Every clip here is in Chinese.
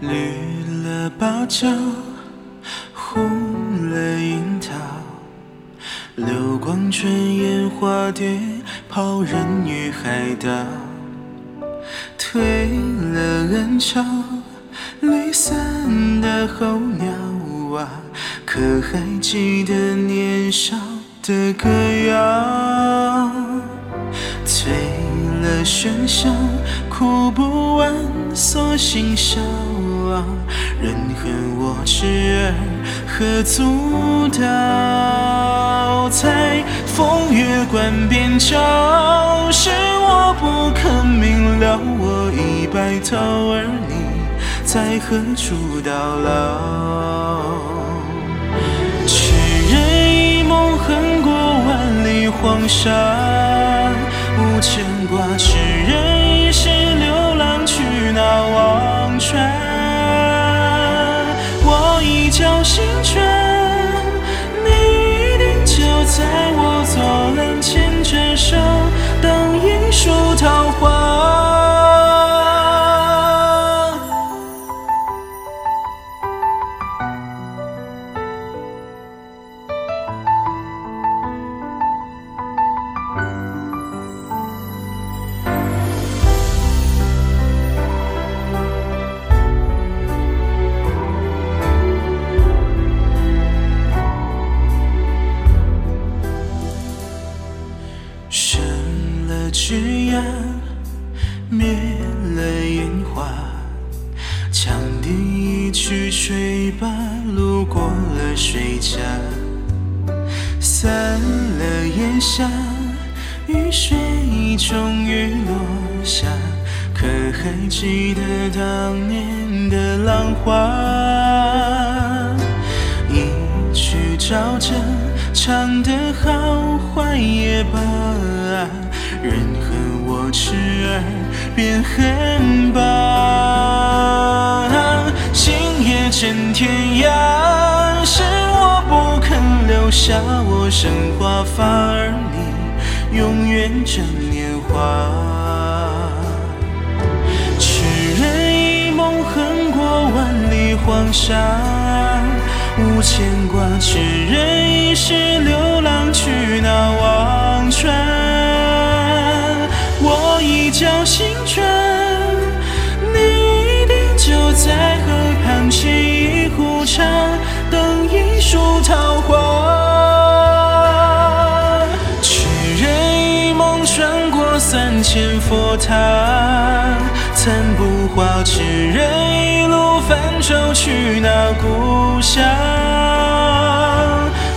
绿了芭蕉，流光转眼化蝶，抛人于海岛。退了人潮，离散的候鸟啊，可还记得年少的歌谣？退了喧嚣，哭不完，索性笑人！恨我痴儿何足道？在风月关边角，是我不肯明了，我已白头，而你在何处到老？痴人一梦，横过万里黄沙。无牵挂，痴人枝桠，灭了烟花，羌笛一曲吹罢，路过了水家，散了烟霞，雨水终于落下，可还记得当年的浪花？一曲照着唱得好坏也罢，任恨我痴儿变恨罢。星夜震天涯，是我不肯留下我生华发，而你永远正年华。痴人一梦，横过万里黄沙。无牵挂，痴人一世青春，你一定就在河畔沏一壶茶，等一树桃花。痴人一梦，穿过三千佛塔，残不化。痴人一路泛舟去那故乡。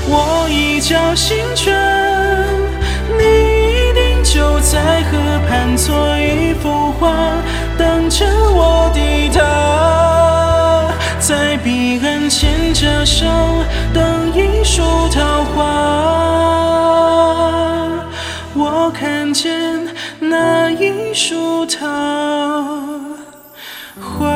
我一觉醒觉，家手等一树桃花。我看见那一树桃花。